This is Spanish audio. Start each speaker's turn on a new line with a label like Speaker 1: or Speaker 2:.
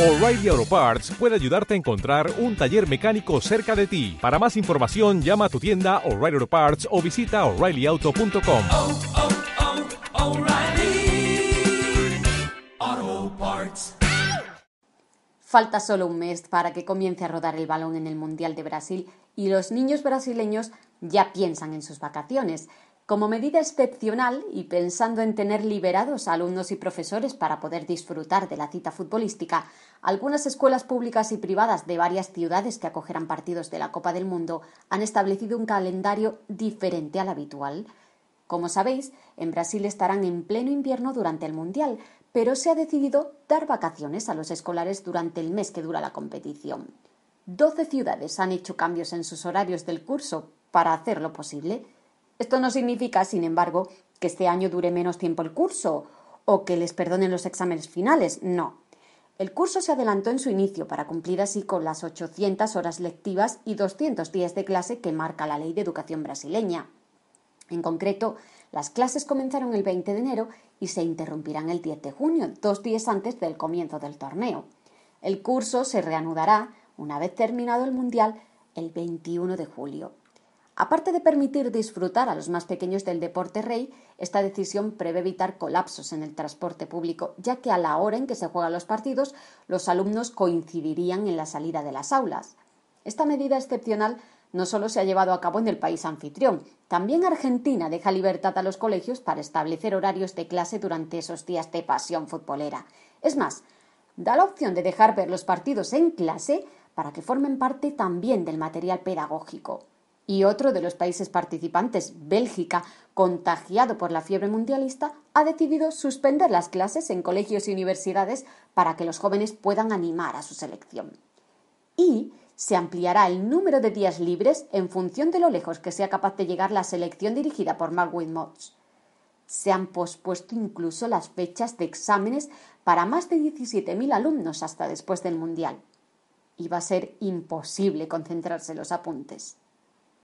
Speaker 1: O'Reilly Auto Parts puede ayudarte a encontrar un taller mecánico cerca de ti. Para más información, llama a tu tienda O'Reilly Auto Parts o visita oreillyauto.com.
Speaker 2: oh, oh, Parts.
Speaker 3: Falta solo un mes para que comience a rodar el balón en el Mundial de Brasil y los niños brasileños ya piensan en sus vacaciones. Como medida excepcional y pensando en tener liberados alumnos y profesores para poder disfrutar de la cita futbolística, algunas escuelas públicas y privadas de varias ciudades que acogerán partidos de la Copa del Mundo han establecido un calendario diferente al habitual. Como sabéis, en Brasil estarán en pleno invierno durante el Mundial, pero se ha decidido dar vacaciones a los escolares durante el mes que dura la competición. Doce ciudades han hecho cambios en sus horarios del curso para hacerlo posible. Esto no significa, sin embargo, que este año dure menos tiempo el curso o que les perdonen los exámenes finales. No. El curso se adelantó en su inicio para cumplir así con las 800 horas lectivas y 200 días de clase que marca la Ley de Educación brasileña. En concreto, las clases comenzaron el 20 de enero y se interrumpirán el 10 de junio, dos días antes del comienzo del torneo. El curso se reanudará, una vez terminado el Mundial, el 21 de julio. Aparte de permitir disfrutar a los más pequeños del deporte rey, esta decisión prevé evitar colapsos en el transporte público, ya que a la hora en que se juegan los partidos, los alumnos coincidirían en la salida de las aulas. Esta medida excepcional no solo se ha llevado a cabo en el país anfitrión, también Argentina deja libertad a los colegios para establecer horarios de clase durante esos días de pasión futbolera. Es más, da la opción de dejar ver los partidos en clase para que formen parte también del material pedagógico. Y otro de los países participantes, Bélgica, contagiado por la fiebre mundialista, ha decidido suspender las clases en colegios y universidades para que los jóvenes puedan animar a su selección. Y se ampliará el número de días libres en función de lo lejos que sea capaz de llegar la selección dirigida por Marwin Moss. Se han pospuesto incluso las fechas de exámenes para más de 17.000 alumnos hasta después del Mundial. Y va a ser imposible concentrarse los apuntes.